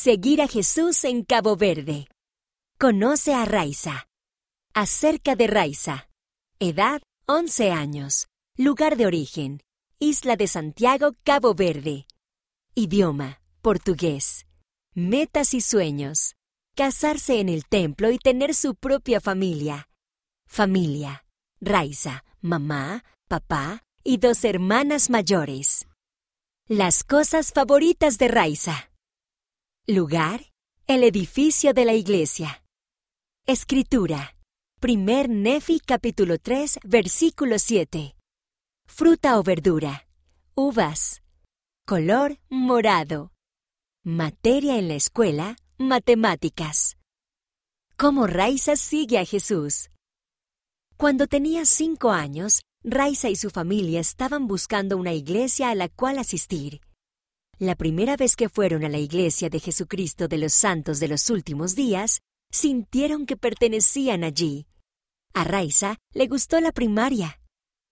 Seguir a Jesús en Cabo Verde. Conoce a Raiza. Acerca de Raiza. Edad 11 años. Lugar de origen. Isla de Santiago, Cabo Verde. Idioma. Portugués. Metas y sueños. Casarse en el templo y tener su propia familia. Familia. Raiza, mamá, papá y dos hermanas mayores. Las cosas favoritas de Raiza. Lugar. El edificio de la iglesia. Escritura. Primer Nefi capítulo 3 versículo 7. Fruta o verdura. Uvas. Color morado. Materia en la escuela. Matemáticas. ¿Cómo Raiza sigue a Jesús? Cuando tenía cinco años, Raiza y su familia estaban buscando una iglesia a la cual asistir. La primera vez que fueron a la iglesia de Jesucristo de los Santos de los Últimos Días, sintieron que pertenecían allí. A Raiza le gustó la primaria.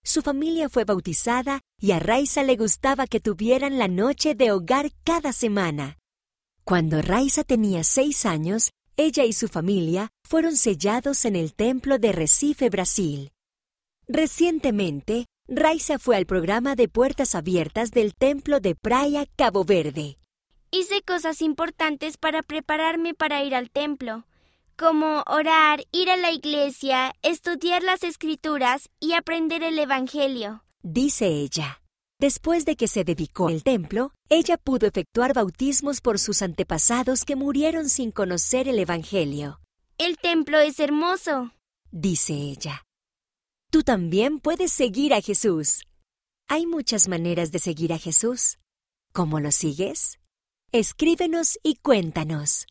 Su familia fue bautizada y a Raiza le gustaba que tuvieran la noche de hogar cada semana. Cuando Raiza tenía seis años, ella y su familia fueron sellados en el templo de Recife, Brasil. Recientemente, Raiza fue al programa de puertas abiertas del templo de Praia, Cabo Verde. Hice cosas importantes para prepararme para ir al templo como orar, ir a la iglesia, estudiar las escrituras y aprender el Evangelio. Dice ella. Después de que se dedicó al templo, ella pudo efectuar bautismos por sus antepasados que murieron sin conocer el Evangelio. El templo es hermoso, dice ella. Tú también puedes seguir a Jesús. Hay muchas maneras de seguir a Jesús. ¿Cómo lo sigues? Escríbenos y cuéntanos.